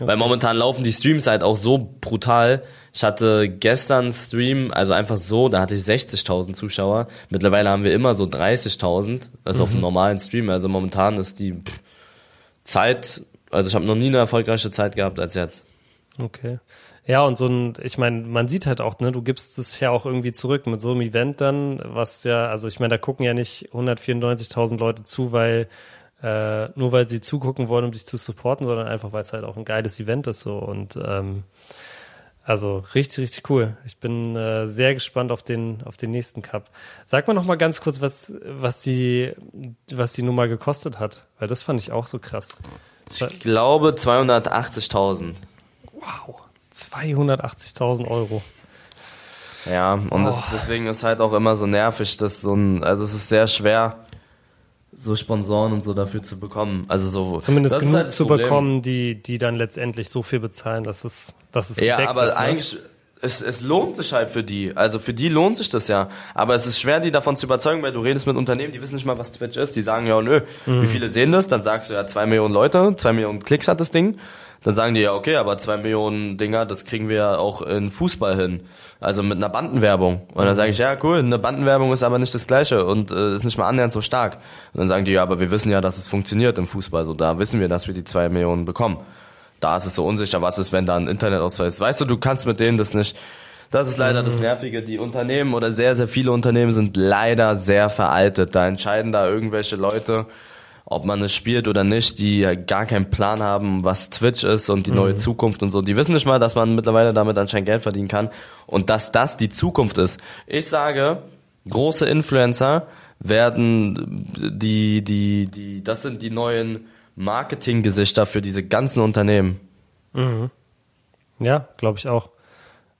Weil momentan laufen die Streams halt auch so brutal. Ich hatte gestern Stream, also einfach so, da hatte ich 60.000 Zuschauer. Mittlerweile haben wir immer so 30.000, also auf einem normalen Stream. Also momentan ist die Zeit, also ich habe noch nie eine erfolgreiche Zeit gehabt als jetzt. Okay. Ja, und so ein, ich meine, man sieht halt auch, ne, du gibst es ja auch irgendwie zurück mit so einem Event dann, was ja, also ich meine, da gucken ja nicht 194.000 Leute zu, weil, äh, nur weil sie zugucken wollen, um dich zu supporten, sondern einfach, weil es halt auch ein geiles Event ist so und, ähm, Also richtig, richtig cool. Ich bin äh, sehr gespannt auf den, auf den nächsten Cup. Sag mal noch mal ganz kurz, was, was die, was die Nummer gekostet hat, weil das fand ich auch so krass. Ich glaube 280.000. Wow, 280.000 Euro. Ja, und das, deswegen ist halt auch immer so nervig, dass so ein, also es ist sehr schwer, so Sponsoren und so dafür zu bekommen. Also so Zumindest genug halt zu Problem. bekommen, die, die dann letztendlich so viel bezahlen, dass es, dass es Ja, aber ist, ne? eigentlich, es, es lohnt sich halt für die. Also für die lohnt sich das ja. Aber es ist schwer, die davon zu überzeugen, weil du redest mit Unternehmen, die wissen nicht mal, was Twitch ist. Die sagen ja, nö, Mhm. wie viele sehen das? Dann sagst du ja, zwei Millionen Leute, zwei Millionen Klicks hat das Ding. Dann sagen die ja, okay, aber zwei Millionen Dinger, das kriegen wir ja auch in Fußball hin. Also mit einer Bandenwerbung. Und dann sage ich, ja, cool, eine Bandenwerbung ist aber nicht das Gleiche und äh, ist nicht mal annähernd so stark. Und dann sagen die, ja, aber wir wissen ja, dass es funktioniert im Fußball. So, da wissen wir, dass wir die zwei Millionen bekommen. Da ist es so unsicher, was ist, wenn da ein Internetausweis ist. Weißt du, du kannst mit denen das nicht. Das ist leider das Nervige. Die Unternehmen oder sehr, sehr viele Unternehmen sind leider sehr veraltet. Da entscheiden da irgendwelche Leute, ob man es spielt oder nicht, die gar keinen Plan haben, was Twitch ist und die neue Zukunft und so. Die wissen nicht mal, dass man mittlerweile damit anscheinend Geld verdienen kann und dass das die Zukunft ist. Ich sage, große Influencer werden die, die, die, das sind die neuen Marketinggesichter für diese ganzen Unternehmen. Ja, glaube ich auch.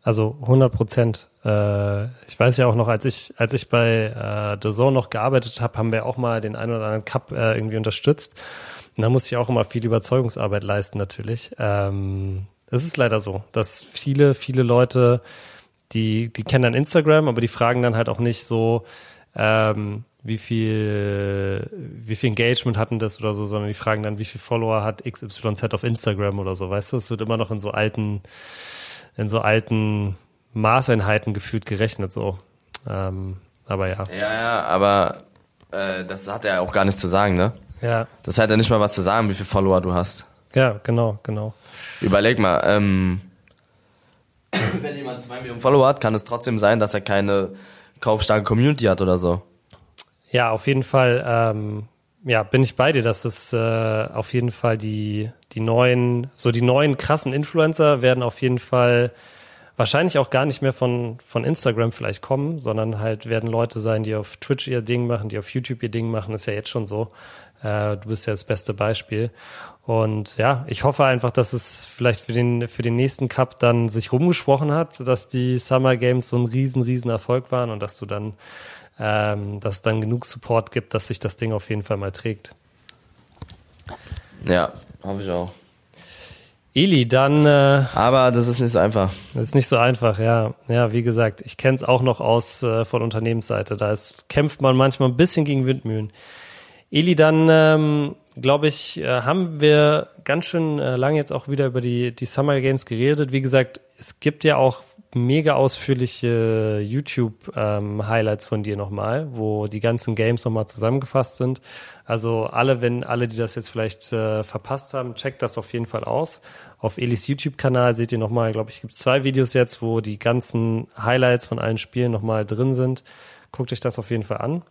Also 100 Prozent. Äh, ich weiß ja auch noch, als ich, als ich bei äh, The Zone noch gearbeitet habe, haben wir auch mal den einen oder anderen Cup äh, irgendwie unterstützt. Und da musste ich auch immer viel Überzeugungsarbeit leisten, natürlich. Ähm, es ist leider so, dass viele, viele Leute, die, die kennen dann Instagram, aber die fragen dann halt auch nicht so, ähm, wie viel, wie viel Engagement hatten das oder so, sondern die fragen dann, wie viel Follower hat XYZ auf Instagram oder so, weißt du? Es wird immer noch in so alten, in so alten Maßeinheiten gefühlt gerechnet, so. Ähm, aber ja. Ja, ja, aber äh, das hat er auch gar nichts zu sagen, ne? Ja, Das hat ja nicht mal was zu sagen, wie viele Follower du hast. ja, genau, genau. Überleg mal, ähm, wenn jemand zwei Millionen Follower hat, kann es trotzdem sein, dass er keine kaufstarke Community hat oder so. Ja, auf jeden Fall, ähm, ja, bin ich bei dir, dass es äh, auf jeden Fall die, die neuen, so die neuen krassen Influencer werden auf jeden Fall wahrscheinlich auch gar nicht mehr von, von Instagram vielleicht kommen, sondern halt werden Leute sein, die auf Twitch ihr Ding machen, die auf YouTube ihr Ding machen, ist ja jetzt schon so. Äh, du bist ja das beste Beispiel. Und ja, ich hoffe einfach, dass es vielleicht für den, für den nächsten Cup dann sich rumgesprochen hat, dass die Summer Games so ein riesen, riesen Erfolg waren und dass du dann, ähm, dass dann genug Support gibt, dass sich das Ding auf jeden Fall mal trägt. Ja, hoffe ich auch. Eli, dann äh, Aber das ist nicht so einfach. Das ist nicht so einfach, ja. Ja, wie gesagt, ich kenne es auch noch aus äh, von Unternehmensseite. Da ist, kämpft man manchmal ein bisschen gegen Windmühlen. Eli, dann ähm, glaube ich, äh, haben wir ganz schön äh, lange jetzt auch wieder über die, die Summer Games geredet. Wie gesagt, es gibt ja auch mega ausführliche YouTube-Highlights von dir nochmal, wo die ganzen Games nochmal zusammengefasst sind. Also alle, wenn alle, die das jetzt vielleicht äh, verpasst haben, checkt das auf jeden Fall aus. Auf Elis YouTube-Kanal seht ihr nochmal, glaube ich, gibt zwei Videos jetzt, wo die ganzen Highlights von allen Spielen nochmal drin sind. Guckt euch das auf jeden Fall an.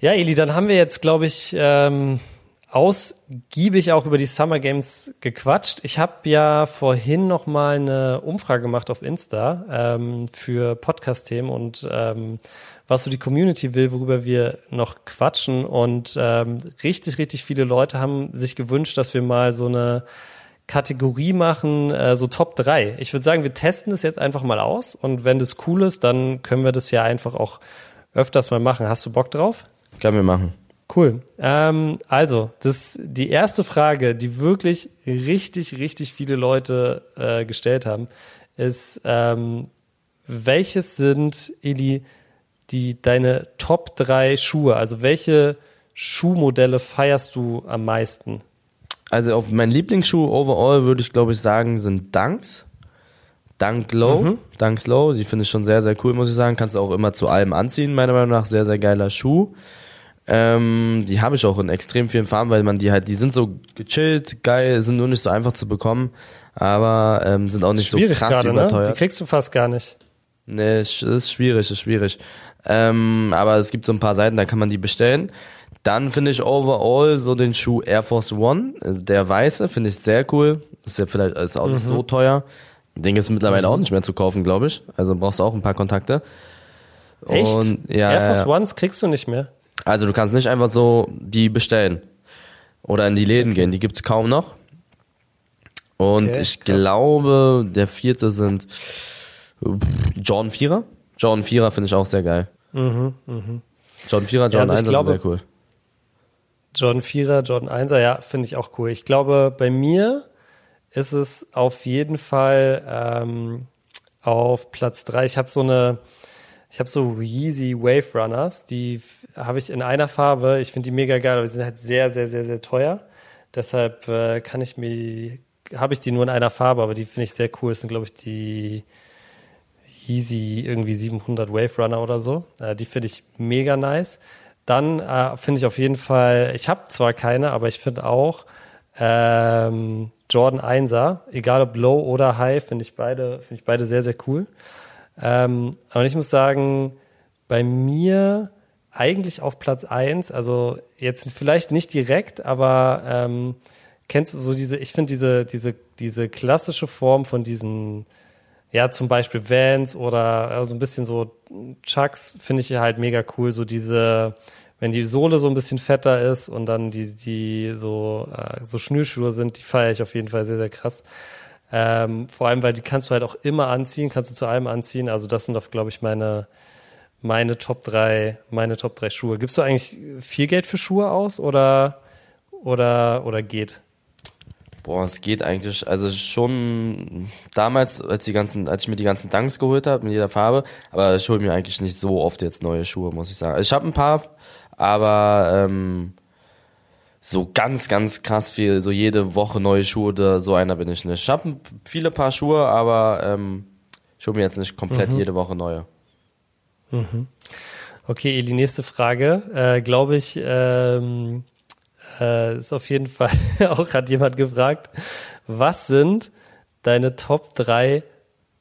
Ja, Eli, dann haben wir jetzt, glaube ich, ähm, ausgiebig auch über die Summer Games gequatscht. Ich habe ja vorhin noch mal eine Umfrage gemacht auf Insta ähm, für Podcast-Themen und ähm, was so die Community will, worüber wir noch quatschen. Und ähm, richtig, richtig viele Leute haben sich gewünscht, dass wir mal so eine Kategorie machen, äh, so Top 3. Ich würde sagen, wir testen das jetzt einfach mal aus und wenn das cool ist, dann können wir das ja einfach auch öfters mal machen. Hast du Bock drauf? Können wir machen. Cool. Ähm, also, das die erste Frage, die wirklich richtig, richtig viele Leute äh, gestellt haben, ist, ähm, welches sind, Eli, die deine Top 3 Schuhe? Also welche Schuhmodelle feierst du am meisten? Also auf mein Lieblingsschuh overall würde ich glaube ich sagen sind Dunks. Dunk Low, Mhm. Dunks Low, die finde ich schon sehr, sehr cool, muss ich sagen. Kannst du auch immer zu allem anziehen, meiner Meinung nach. Sehr, sehr geiler Schuh. Ähm, die habe ich auch in extrem vielen Farben, weil man die halt, die sind so gechillt, geil, sind nur nicht so einfach zu bekommen, aber ähm, sind auch nicht so krass gerade, ne? überteuert. Die kriegst du fast gar nicht. Nee, ist ist schwierig, ist schwierig. Ähm, aber es gibt so ein paar Seiten, da kann man die bestellen. Dann finde ich overall so den Schuh Air Force One, äh, der weiße, finde ich sehr cool. Ist ja vielleicht ist auch nicht so teuer. Ding ist mittlerweile auch nicht mehr zu kaufen, glaube ich. Also brauchst du auch ein paar Kontakte. Echt? Und, ja, Air Force. Ones kriegst du nicht mehr. Also du kannst nicht einfach so die bestellen oder in die Läden gehen. Die gibt's kaum noch. Und Okay, ich krass. glaube, der vierte sind Jordan 4er. Jordan 4er finde ich auch sehr geil. Jordan 4er, Jordan also ich 1er glaube- sind sehr cool. Jordan 4er, Jordan 1er, ja, finde ich auch cool. Ich glaube, bei mir ist es auf jeden Fall ähm, auf Platz drei. Ich habe so eine, ich habe so Yeezy Wave Runners, die habe ich in einer Farbe. Ich finde die mega geil, aber die sind halt sehr, sehr, sehr, sehr teuer. Deshalb äh, kann ich mir, habe ich die nur in einer Farbe, aber die finde ich sehr cool. Das sind, glaube ich, die Yeezy irgendwie 700 Wave Runner oder so. Äh, die finde ich mega nice. Dann äh, finde ich auf jeden Fall, ich habe zwar keine, aber ich finde auch ähm, Jordan 1er, egal ob Low oder High, finde ich beide, finde ich beide sehr, sehr cool. Ähm, aber ich muss sagen, bei mir eigentlich auf Platz eins, also jetzt vielleicht nicht direkt, aber ähm, kennst du so diese, ich finde diese, diese, diese klassische Form von diesen, ja, zum Beispiel Vans oder äh, so ein bisschen so Chucks finde ich halt mega cool. So diese, wenn die Sohle so ein bisschen fetter ist und dann die, die so, äh, so Schnürschuhe sind, die feiere ich auf jeden Fall sehr, sehr krass. Ähm, vor allem, weil die kannst du halt auch immer anziehen, kannst du zu allem anziehen. Also das sind doch, glaube ich, meine, meine Top drei, meine Top drei Schuhe. Gibst du eigentlich viel Geld für Schuhe aus oder, oder, oder geht? Boah, es geht eigentlich, also schon damals, als die ganzen, als ich mir die ganzen Dunks geholt habe, mit jeder Farbe, aber ich hole mir eigentlich nicht so oft jetzt neue Schuhe, muss ich sagen. Ich habe ein paar, aber ähm, so ganz, ganz krass viel, so jede Woche neue Schuhe, da, so einer bin ich nicht. Ich habe viele Paar Schuhe, aber ähm, ich hole mir jetzt nicht komplett jede Woche neue. Okay, Eli, nächste Frage. Äh, Glaube ich, ähm, äh, ist auf jeden Fall auch hat jemand gefragt, was sind deine Top 3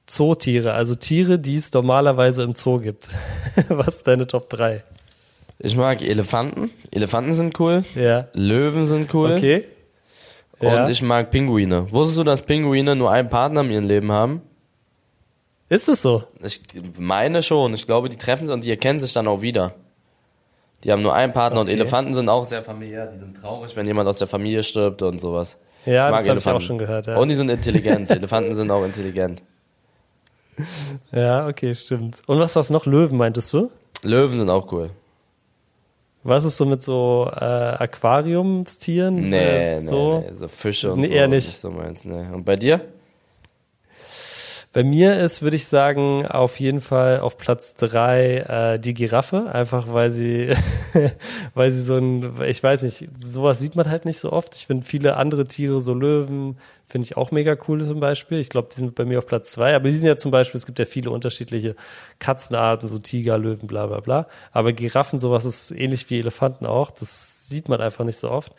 Zootiere, also Tiere, die es normalerweise im Zoo gibt? was ist deine Top 3? Ich mag Elefanten. Elefanten sind cool. Ja. Löwen sind cool. Okay. Ja. Und ich mag Pinguine. Wusstest du, dass Pinguine nur einen Partner in ihrem Leben haben? Ist es so? Ich meine schon. Ich glaube, die treffen sich und die erkennen sich dann auch wieder. Die haben nur einen Partner und Okay. Elefanten sind auch sehr familiär. Die sind traurig, wenn jemand aus der Familie stirbt und sowas. Ja, das habe ich auch schon gehört. Ja. Und die sind intelligent. Elefanten sind auch intelligent. ja, okay, stimmt. Und was war's noch? Löwen, meintest du? Löwen sind auch cool. Was ist so mit so äh, Aquariumstieren? Nee, Äh, nee, so? nee, so Fische und Nee, so. eher nicht. so meins, nee. Und bei dir? Bei mir ist, würde ich sagen, auf jeden Fall auf Platz drei äh, die Giraffe, einfach weil sie, weil sie so ein, ich weiß nicht, sowas sieht man halt nicht so oft. Ich finde viele andere Tiere, so Löwen, finde ich auch mega cool zum Beispiel. Ich glaube, die sind bei mir auf Platz zwei, aber die sind ja zum Beispiel, es gibt ja viele unterschiedliche Katzenarten, so Tiger, Löwen, bla bla bla. Aber Giraffen, sowas ist ähnlich wie Elefanten auch. Das sieht man einfach nicht so oft.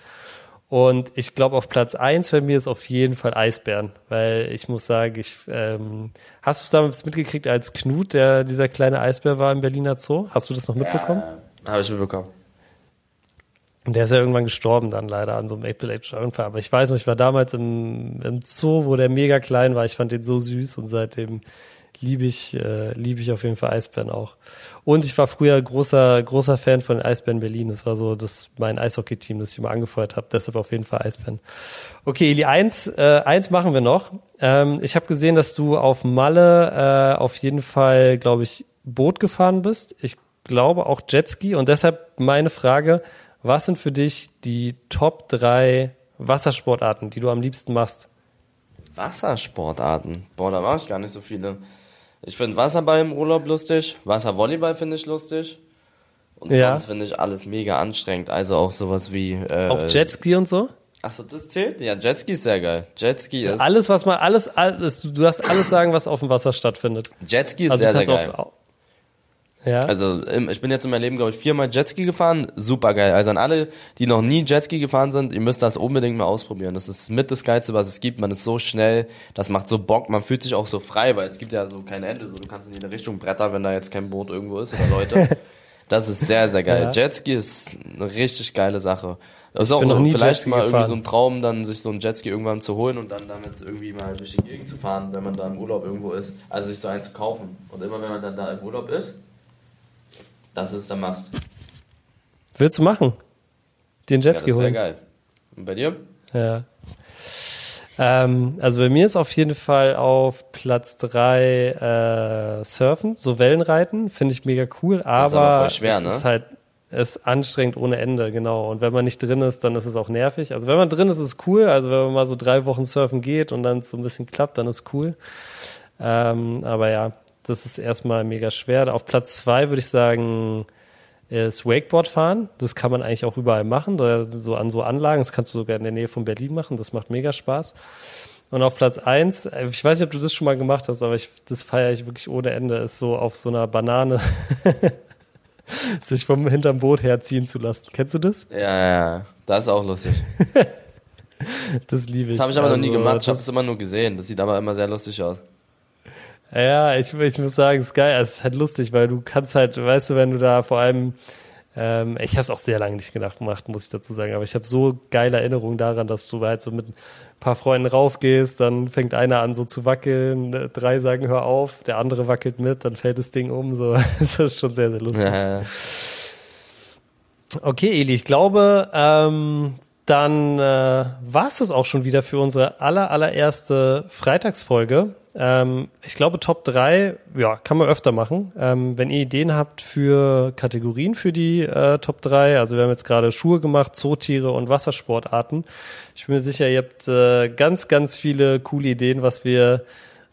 Und ich glaube, auf Platz eins bei mir ist auf jeden Fall Eisbären, weil ich muss sagen, ich ähm, hast du es damals mitgekriegt, als Knut, der dieser kleine Eisbär war im Berliner Zoo? Hast du das noch mitbekommen? Ja, Habe ich mitbekommen. Und der ist ja irgendwann gestorben dann leider an so einem epileptischen Unfall. Aber ich weiß noch, ich war damals im, im Zoo, wo der mega klein war. Ich fand den so süß und seitdem liebe ich, äh, liebe ich auf jeden Fall Eisbären auch. Und ich war früher großer, großer Fan von Eisbären Berlin. Das war so das mein Eishockey-Team, das ich immer angefeuert habe. Deshalb auf jeden Fall Eisbären. Okay, Eli, eins, äh, eins machen wir noch. Ähm, ich habe gesehen, dass du auf Malle äh, auf jeden Fall, glaube ich, Boot gefahren bist. Ich glaube auch Jetski. Und deshalb meine Frage, was sind für dich die Top drei Wassersportarten, die du am liebsten machst? Wassersportarten. Boah, da mache ich gar nicht so viele. Ich finde Wasserball im Urlaub lustig. Wasservolleyball finde ich lustig. Und Ja. sonst finde ich alles mega anstrengend. Also auch sowas wie. Äh, Auch Jetski und so? Achso, das zählt? Ja, Jetski ist sehr geil. Jetski ist. Alles, was man, alles, alles, du, darfst alles sagen, was auf dem Wasser stattfindet. Jetski ist Also sehr, sehr geil. auch, ja. Also ich bin jetzt in meinem Leben, glaube ich, viermal Jetski gefahren. Super geil. Also an alle, die noch nie Jetski gefahren sind, ihr müsst das unbedingt mal ausprobieren. Das ist mit das Geilste, was es gibt. Man ist so schnell, das macht so Bock. Man fühlt sich auch so frei, weil es gibt ja so kein Ende. So, du kannst in jede Richtung brettern, wenn da jetzt kein Boot irgendwo ist oder Leute. Das ist sehr, sehr geil. Ja. Jetski ist eine richtig geile Sache. Das ist auch noch nie vielleicht Jetski mal irgendwie gefahren. so ein Traum, dann sich so ein Jetski irgendwann zu holen und dann damit irgendwie mal durch die Gegend zu fahren, wenn man da im Urlaub irgendwo ist. Also sich so einen zu kaufen. Und immer wenn man dann da im Urlaub ist, das ist der Must. Willst du machen? Den Ja, Jetski das wäre holen? geil. Und bei dir? Ja. Ähm, also bei mir ist auf jeden Fall auf Platz drei äh, Surfen, so Wellenreiten, finde ich mega cool, aber, aber schwer, es ne? ist halt ist anstrengend ohne Ende, genau. Und wenn man nicht drin ist, dann ist es auch nervig. Also wenn man drin ist, ist es cool. Also wenn man mal so drei Wochen surfen geht und dann so ein bisschen klappt, dann ist cool. Ähm, aber ja, das ist erstmal mega schwer. Auf Platz zwei würde ich sagen, ist Wakeboard fahren. Das kann man eigentlich auch überall machen, da, so an so Anlagen. Das kannst du sogar in der Nähe von Berlin machen. Das macht mega Spaß. Und auf Platz eins, ich weiß nicht, ob du das schon mal gemacht hast, aber ich, das feiere ich wirklich ohne Ende, ist so auf so einer Banane sich vom hinterm Boot herziehen zu lassen. Kennst du das? Ja, ja. Das ist auch lustig. Das liebe ich. Das habe ich aber noch nie Also, gemacht. Ich habe es immer nur gesehen. Das sieht aber immer sehr lustig aus. Ja, ich, ich muss sagen, es ist geil. Es ist halt lustig, weil du kannst halt, weißt du, wenn du da vor allem, ähm, ich habe es auch sehr lange nicht gedacht gemacht, muss ich dazu sagen, aber ich habe so geile Erinnerungen daran, dass du halt so mit ein paar Freunden raufgehst, dann fängt einer an so zu wackeln, drei sagen hör auf, der andere wackelt mit, dann fällt das Ding um, so. Das ist schon sehr, sehr lustig. Ja, ja. Okay, Eli, ich glaube, ähm, dann äh, war es das auch schon wieder für unsere aller, allererste Freitagsfolge. Ähm, ich glaube, Top 3, ja, kann man öfter machen. Ähm, wenn ihr Ideen habt für Kategorien für die äh, Top 3, also wir haben jetzt gerade Schuhe gemacht, Zootiere und Wassersportarten. Ich bin mir sicher, ihr habt äh, ganz, ganz viele coole Ideen, was wir,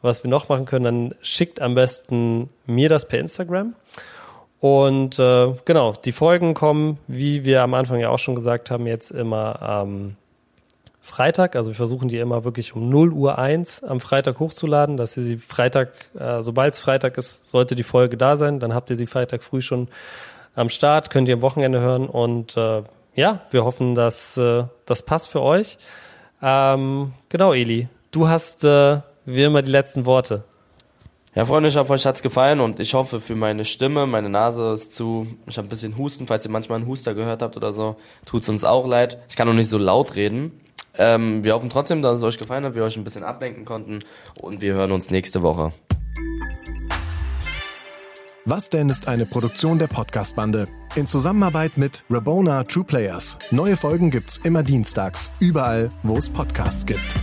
was wir noch machen können. Dann schickt am besten mir das per Instagram. Und äh, genau, die Folgen kommen, wie wir am Anfang ja auch schon gesagt haben, jetzt immer am Freitag. Also wir versuchen die immer wirklich um 0 Uhr 1 am Freitag hochzuladen, dass ihr sie Freitag, äh, sobald es Freitag ist, sollte die Folge da sein. Dann habt ihr sie Freitag früh schon am Start, könnt ihr am Wochenende hören. Und äh, ja, wir hoffen, dass äh, das passt für euch. Ähm, genau, Eli, du hast äh, wie immer die letzten Worte. Ja, Freunde, ich hoffe, euch hat's gefallen und ich hoffe für meine Stimme, meine Nase ist zu, ich habe ein bisschen Husten, falls ihr manchmal einen Huster gehört habt oder so, tut's uns auch leid. Ich kann noch nicht so laut reden. Ähm, wir hoffen trotzdem, dass es euch gefallen hat, wir euch ein bisschen ablenken konnten und wir hören uns nächste Woche. Was denn ist eine Produktion der Podcast-Bande. In Zusammenarbeit mit Rabona True Players. Neue Folgen gibt's immer dienstags, überall, wo es Podcasts gibt.